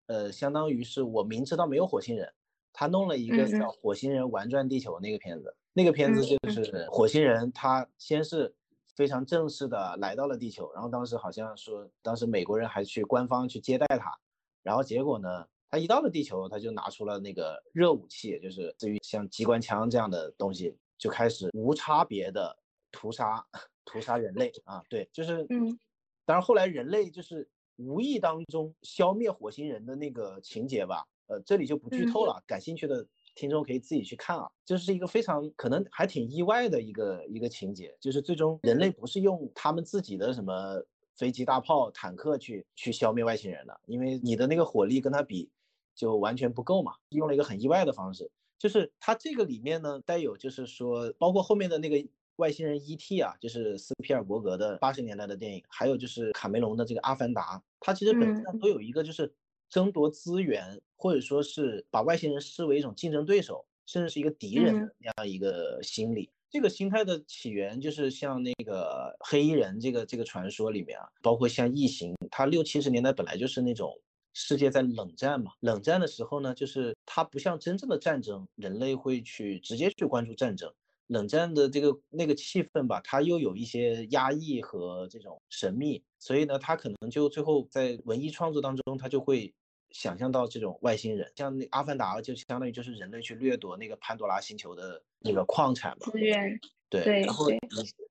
呃相当于是我明知道没有火星人，他弄了一个叫《火星人玩转地球》那个片子，那个片子就是火星人他先是。非常正式的来到了地球，然后当时好像说，当时美国人还去官方去接待他，然后结果呢，他一到了地球，他就拿出了那个热武器，就是至于像机关枪这样的东西，就开始无差别的屠杀屠杀人类啊，对，就是嗯，当然后来人类就是无意当中消灭火星人的那个情节吧，呃，这里就不剧透了，感兴趣的。听众可以自己去看啊，这是一个非常可能还挺意外的一个一个情节，就是最终人类不是用他们自己的什么飞机、大炮、坦克去去消灭外星人的，因为你的那个火力跟他比就完全不够嘛，用了一个很意外的方式，就是它这个里面呢带有就是说，包括后面的那个外星人 E.T. 啊，就是斯皮尔伯格的八十年代的电影，还有就是卡梅隆的这个《阿凡达》，它其实本质上都有一个就是。争夺资源，或者说是把外星人视为一种竞争对手，甚至是一个敌人那样一个心理。这个心态的起源，就是像那个黑衣人这个这个传说里面啊，包括像异形，它六七十年代本来就是那种世界在冷战嘛。冷战的时候呢，就是它不像真正的战争，人类会去直接去关注战争。冷战的这个那个气氛吧，它又有一些压抑和这种神秘，所以呢，它可能就最后在文艺创作当中，它就会。想象到这种外星人，像那《阿凡达》就相当于就是人类去掠夺那个潘多拉星球的那个矿产嘛，资源。对，然后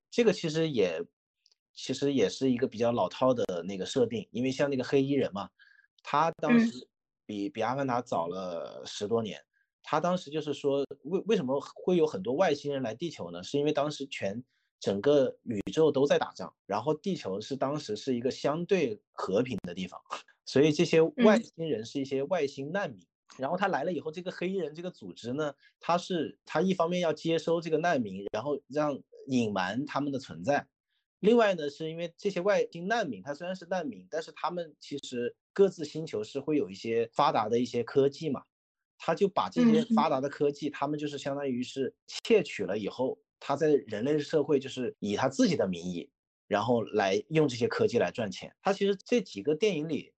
这个其实也其实也是一个比较老套的那个设定，因为像那个黑衣人嘛，他当时比比《阿凡达》早了十多年，他当时就是说为为什么会有很多外星人来地球呢？是因为当时全整个宇宙都在打仗，然后地球是当时是一个相对和平的地方。所以这些外星人是一些外星难民，然后他来了以后，这个黑衣人这个组织呢，他是他一方面要接收这个难民，然后让隐瞒他们的存在，另外呢，是因为这些外星难民，他虽然是难民，但是他们其实各自星球是会有一些发达的一些科技嘛，他就把这些发达的科技，他们就是相当于是窃取了以后，他在人类社会就是以他自己的名义，然后来用这些科技来赚钱。他其实这几个电影里。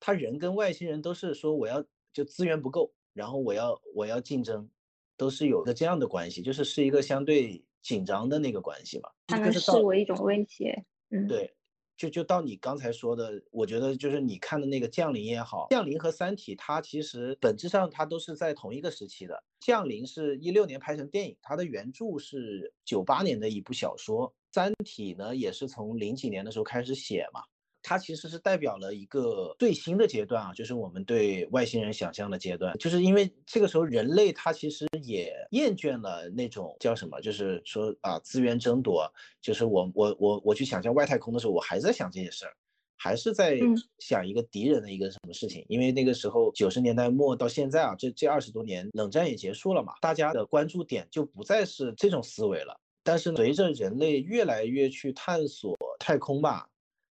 他人跟外星人都是说我要就资源不够，然后我要我要竞争，都是有个这样的关系，就是是一个相对紧张的那个关系嘛。他们视为一种威胁，嗯，对，就就到你刚才说的，我觉得就是你看的那个《降临》也好，《降临》和《三体》它其实本质上它都是在同一个时期的，《降临》是一六年拍成电影，它的原著是九八年的一部小说，《三体》呢也是从零几年的时候开始写嘛。它其实是代表了一个最新的阶段啊，就是我们对外星人想象的阶段。就是因为这个时候人类它其实也厌倦了那种叫什么，就是说啊资源争夺。就是我我我我去想象外太空的时候，我还在想这些事儿，还是在想一个敌人的一个什么事情。因为那个时候九十年代末到现在啊，这这二十多年冷战也结束了嘛，大家的关注点就不再是这种思维了。但是随着人类越来越去探索太空吧。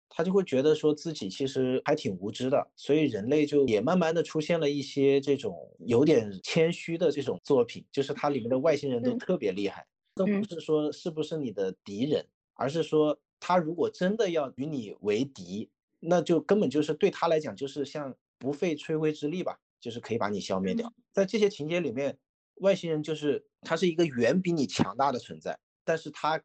他就会觉得说自己其实还挺无知的，所以人类就也慢慢的出现了一些这种有点谦虚的这种作品，就是它里面的外星人都特别厉害，都不是说是不是你的敌人，而是说他如果真的要与你为敌，那就根本就是对他来讲就是像不费吹灰之力吧，就是可以把你消灭掉。在这些情节里面，外星人就是他是一个远比你强大的存在，但是他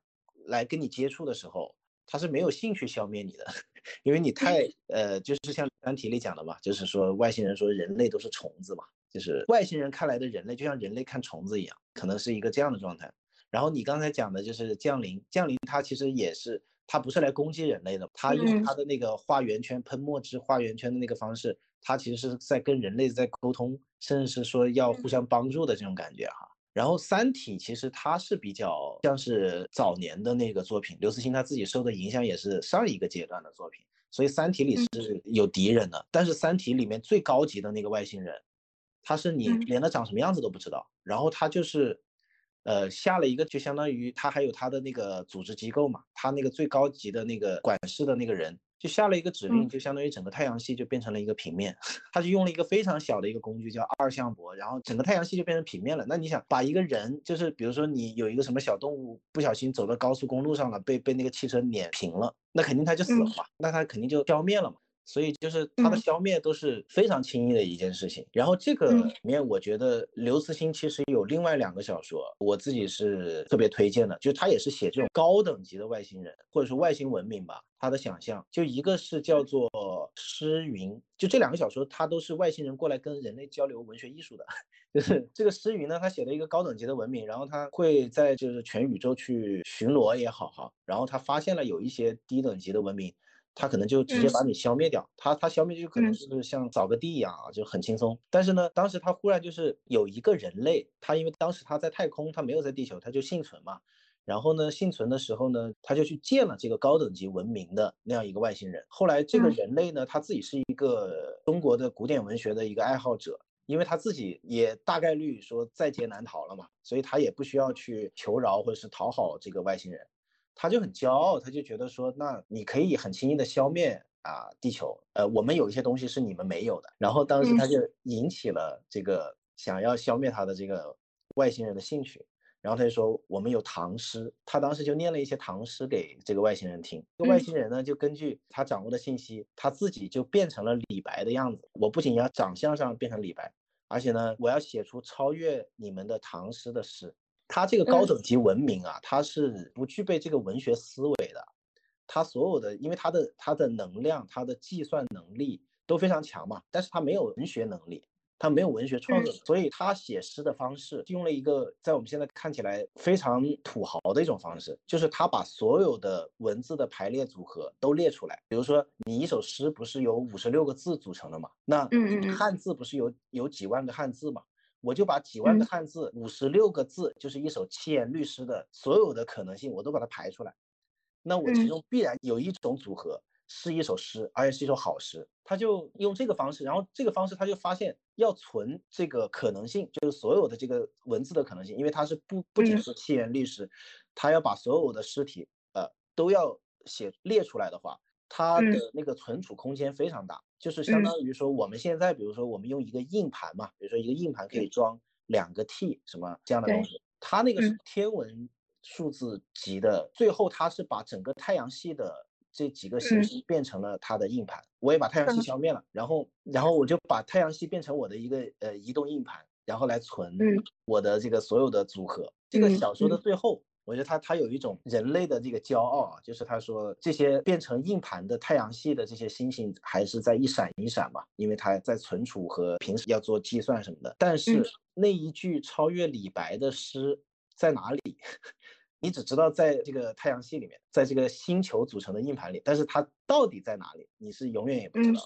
来跟你接触的时候。他是没有兴趣消灭你的，因为你太呃，就是像三体里讲的嘛，就是说外星人说人类都是虫子嘛，就是外星人看来的人类就像人类看虫子一样，可能是一个这样的状态。然后你刚才讲的就是降临，降临它其实也是，它不是来攻击人类的，它用它的那个画圆圈喷墨汁画圆圈的那个方式，它其实是在跟人类在沟通，甚至是说要互相帮助的这种感觉哈。然后《三体》其实它是比较像是早年的那个作品，刘慈欣他自己受的影响也是上一个阶段的作品，所以《三体》里是有敌人的。但是《三体》里面最高级的那个外星人，他是你连他长什么样子都不知道，然后他就是，呃，下了一个就相当于他还有他的那个组织机构嘛，他那个最高级的那个管事的那个人。就下了一个指令，就相当于整个太阳系就变成了一个平面。他就用了一个非常小的一个工具叫二向箔，然后整个太阳系就变成平面了。那你想把一个人，就是比如说你有一个什么小动物不小心走到高速公路上了，被被那个汽车碾平了，那肯定他就死了嘛，那他肯定就消灭了嘛。所以就是它的消灭都是非常轻易的一件事情。然后这个里面，我觉得刘慈欣其实有另外两个小说，我自己是特别推荐的，就他也是写这种高等级的外星人或者说外星文明吧，他的想象就一个是叫做《诗云》，就这两个小说，它都是外星人过来跟人类交流文学艺术的。就是这个《诗云》呢，他写了一个高等级的文明，然后他会在就是全宇宙去巡逻也好哈，然后他发现了有一些低等级的文明。他可能就直接把你消灭掉，他他消灭就可能就是像扫个地一样啊，就很轻松。但是呢，当时他忽然就是有一个人类，他因为当时他在太空，他没有在地球，他就幸存嘛。然后呢，幸存的时候呢，他就去见了这个高等级文明的那样一个外星人。后来这个人类呢，他自己是一个中国的古典文学的一个爱好者，因为他自己也大概率说在劫难逃了嘛，所以他也不需要去求饶或者是讨好这个外星人。他就很骄傲，他就觉得说，那你可以很轻易的消灭啊地球，呃，我们有一些东西是你们没有的。然后当时他就引起了这个想要消灭他的这个外星人的兴趣，然后他就说我们有唐诗，他当时就念了一些唐诗给这个外星人听。这个外星人呢，就根据他掌握的信息，他自己就变成了李白的样子。我不仅要长相上变成李白，而且呢，我要写出超越你们的唐诗的诗。他这个高等级文明啊，他是不具备这个文学思维的，他所有的，因为他的他的能量，他的计算能力都非常强嘛，但是他没有文学能力，他没有文学创作，所以他写诗的方式用了一个在我们现在看起来非常土豪的一种方式，就是他把所有的文字的排列组合都列出来，比如说你一首诗不是由五十六个字组成的嘛，那汉字不是有有几万个汉字嘛？我就把几万个汉字，五十六个字，就是一首七言律诗的所有的可能性，我都把它排出来。那我其中必然有一种组合是一首诗，而且是一首好诗。他就用这个方式，然后这个方式他就发现要存这个可能性，就是所有的这个文字的可能性，因为它是不不仅是七言律诗，他要把所有的诗体呃都要写列出来的话。它的那个存储空间非常大，就是相当于说我们现在，比如说我们用一个硬盘嘛，比如说一个硬盘可以。装两个 T 什么这样的东西，它那个是天文数字级的。最后它是把整个太阳系的这几个行星变成了它的硬盘，我也把太阳系消灭了，然后然后我就把太阳系变成我的一个呃移动硬盘，然后来存我的这个所有的组合。这个小说的最后我觉得他他有一种人类的这个骄傲啊，就是他说这些变成硬盘的太阳系的这些星星还是在一闪一闪嘛，因为它在存储和平时要做计算什么的。但是那一句超越李白的诗在哪里？你只知道在这个太阳系里面，在这个星球组成的硬盘里，但是它到底在哪里，你是永远也不知道，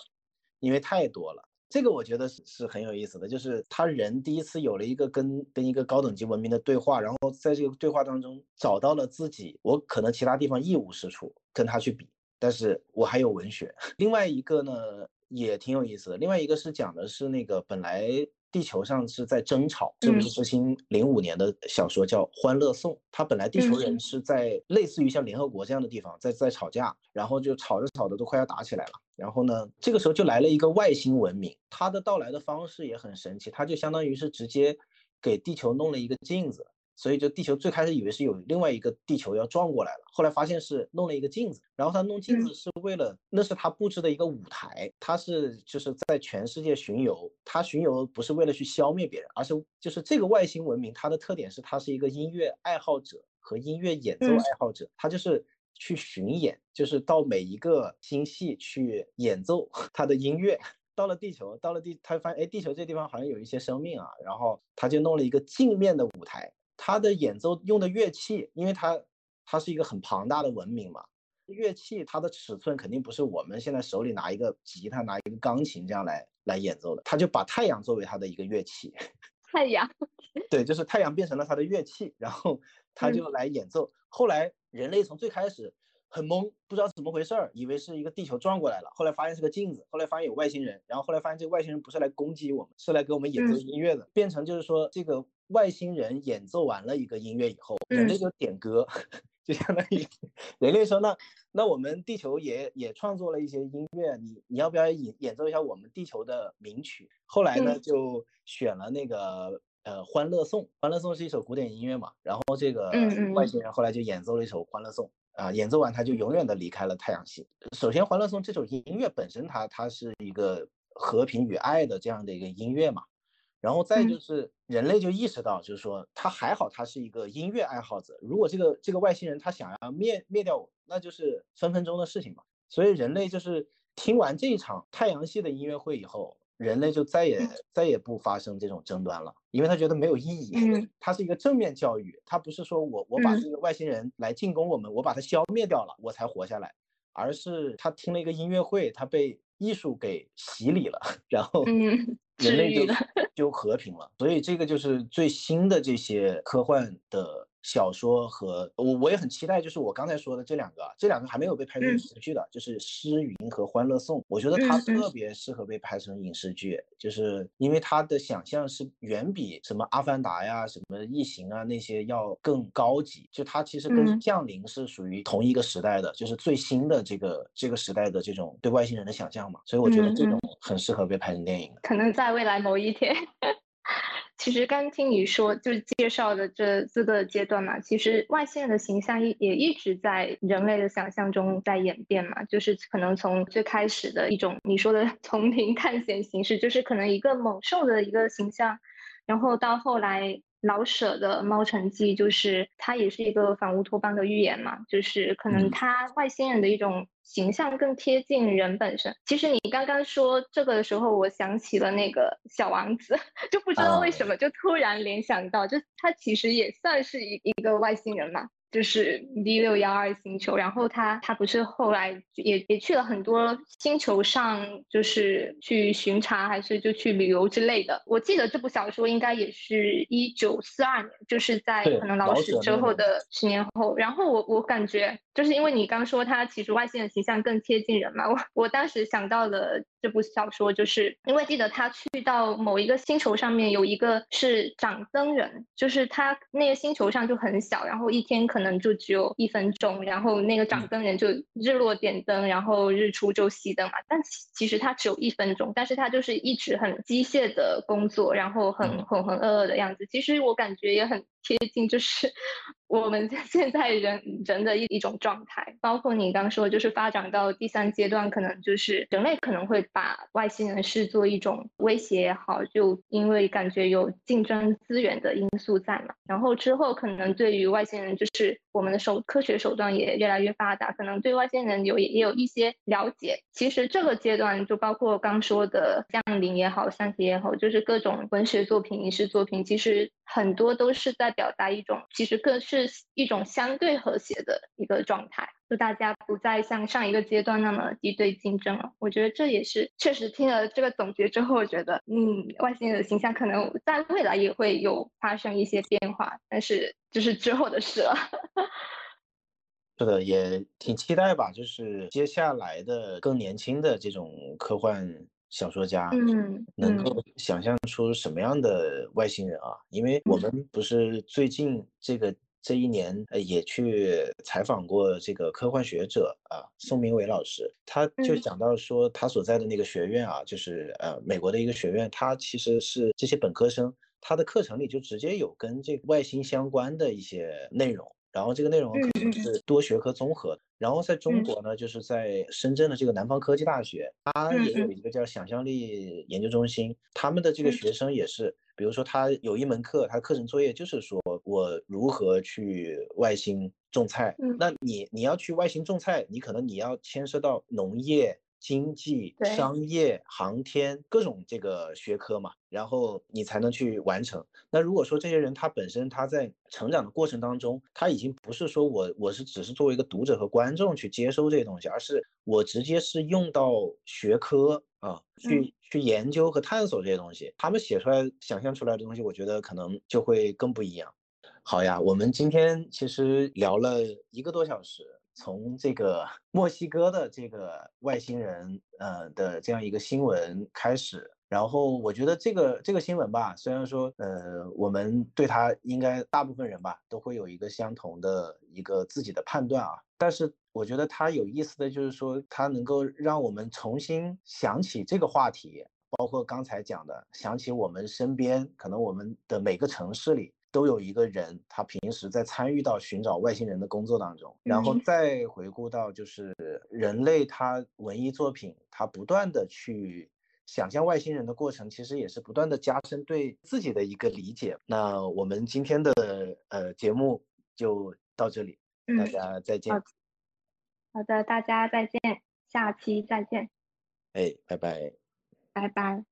因为太多了。这个我觉得是是很有意思的，就是他人第一次有了一个跟跟一个高等级文明的对话，然后在这个对话当中找到了自己，我可能其他地方一无是处，跟他去比，但是我还有文学。另外一个呢也挺有意思的，另外一个是讲的是那个本来。地球上是在争吵，是不是之星零五年的小说叫《欢乐颂》？它本来地球人是在类似于像联合国这样的地方在在吵架，然后就吵着吵着都快要打起来了。然后呢，这个时候就来了一个外星文明，它的到来的方式也很神奇，它就相当于是直接给地球弄了一个镜子。所以就地球最开始以为是有另外一个地球要撞过来了，后来发现是弄了一个镜子，然后他弄镜子是为了，那是他布置的一个舞台，他是就是在全世界巡游，他巡游不是为了去消灭别人，而是就是这个外星文明它的特点是它是一个音乐爱好者和音乐演奏爱好者，他就是去巡演，就是到每一个星系去演奏 他的音乐。到了地球，到了地，他发现哎，地球这地方好像有一些生命啊，然后他就弄了一个镜面的舞台。他的演奏用的乐器，因为他他是一个很庞大的文明嘛，乐器它的尺寸肯定不是我们现在手里拿一个吉他、拿一个钢琴这样来来演奏的。他就把太阳作为他的一个乐器，太阳，对，就是太阳变成了他的乐器，然后他就来演奏。后来人类从最开始很懵，不知道怎么回事儿，以为是一个地球撞过来了，后来发现是个镜子，后来发现有外星人，然后后来发现这个外星人不是来攻击我们，是来给我们演奏音乐的，变成就是说这个。外星人演奏完了一个音乐以后，人类就点歌，就相当于人类说：“那那我们地球也也创作了一些音乐，你你要不要演演奏一下我们地球的名曲？”后来呢，就选了那个呃《欢乐颂》，《欢乐颂》是一首古典音乐嘛，然后这个外星人后来就演奏了一首《欢乐颂》啊，演奏完他就永远的离开了太阳系。首先，《欢乐颂》这首音乐本身，它它是一个和平与爱的这样的一个音乐嘛。然后再就是人类就意识到，就是说他还好，他是一个音乐爱好者。如果这个这个外星人他想要灭灭掉我，那就是分分钟的事情嘛。所以人类就是听完这一场太阳系的音乐会以后，人类就再也再也不发生这种争端了，因为他觉得没有意义。它是一个正面教育，他不是说我我把这个外星人来进攻我们，我把它消灭掉了，我才活下来，而是他听了一个音乐会，他被艺术给洗礼了，然后。人类就就和平了，所以这个就是最新的这些科幻的。小说和我我也很期待，就是我刚才说的这两个，这两个还没有被拍成影视剧的，就是《诗云》和《欢乐颂》，我觉得它特别适合被拍成影视剧，就是因为它的想象是远比什么《阿凡达》呀、什么《异形》啊那些要更高级，就它其实跟《降临》是属于同一个时代的，就是最新的这个这个时代的这种对外星人的想象嘛，所以我觉得这种很适合被拍成电影。可能在未来某一天。其实刚听你说，就是介绍的这四个阶段嘛，其实外星人的形象也也一直在人类的想象中在演变嘛，就是可能从最开始的一种你说的 丛林探险形式，就是可能一个猛兽的一个形象，然后到后来。老舍的《猫城记》就是它也是一个反乌托邦的寓言嘛，就是可能它外星人的一种形象更贴近人本身。其实你刚刚说这个的时候，我想起了那个小王子，就不知道为什么就突然联想到，就他其实也算是一一个外星人嘛。就是 D 六幺二星球，然后他他不是后来也也去了很多星球上，就是去巡查还是就去旅游之类的。我记得这部小说应该也是一九四二年，就是在可能老史之后的十年后。然后我我感觉就是因为你刚说他其实外星人形象更贴近人嘛，我我当时想到了这部小说，就是因为记得他去到某一个星球上面有一个是掌灯人，就是他那个星球上就很小，然后一天可能。能就只有一分钟，然后那个掌灯人就日落点灯，然后日出就熄灯嘛。但其实他只有一分钟，但是他就是一直很机械的工作，然后很浑浑噩噩的样子。其实我感觉也很贴近，就是我们 现在人人的一一种状态。包括你刚说，就是发展到第三阶段，可能就是人类可能会把外星人视作一种威胁也好，就因为感觉有竞争资源的因素在嘛。然后之后可能对于外星人，就是我们的手科学手段也越来越发达，可能对外星人有也有一些了解。其实这个阶段就包括刚说的降临也好，三体也好，就是各种文学作品、影视作品，其实很多都是在表达一种，其实更是一种相对和谐的一个状态，就大家不再像上一个阶段那么敌对竞争了。我觉得这也是确实听了这个总结之后，我觉得嗯，外星人的形象可能在未来也会有发生一些变化，但是这是之后的事了。是的，也挺期待吧。就是接下来的更年轻的这种科幻小说家，嗯，能够想象出什么样的外星人啊？因为我们不是最近这个这一年，呃，也去采访过这个科幻学者啊，宋明伟老师，他就讲到说，他所在的那个学院啊，就是呃美国的一个学院，他其实是这些本科生，他的课程里就直接有跟这个外星相关的一些内容。然后这个内容可能是多学科综合。然后在中国呢，就是在深圳的这个南方科技大学，它也有一个叫想象力研究中心。他们的这个学生也是，比如说他有一门课，他课程作业就是说我如何去外星种菜。那你你要去外星种菜，你可能你要牵涉到农业。经济、商业、航天各种这个学科嘛，然后你才能去完成。那如果说这些人他本身他在成长的过程当中，他已经不是说我我是只是作为一个读者和观众去接收这些东西，而是我直接是用到学科啊，去去研究和探索这些东西。他们写出来、想象出来的东西，我觉得可能就会更不一样。好呀，我们今天其实聊了一个多小时。从这个墨西哥的这个外星人呃的这样一个新闻开始，然后我觉得这个这个新闻吧，虽然说呃我们对他应该大部分人吧都会有一个相同的一个自己的判断啊，但是我觉得它有意思的就是说它能够让我们重新想起这个话题，包括刚才讲的，想起我们身边可能我们的每个城市里。都有一个人，他平时在参与到寻找外星人的工作当中，然后再回顾到就是人类他文艺作品，他不断的去想象外星人的过程，其实也是不断的加深对自己的一个理解。那我们今天的呃节目就到这里，大家再见。好的，大家再见，下期再见。哎，拜拜。拜拜。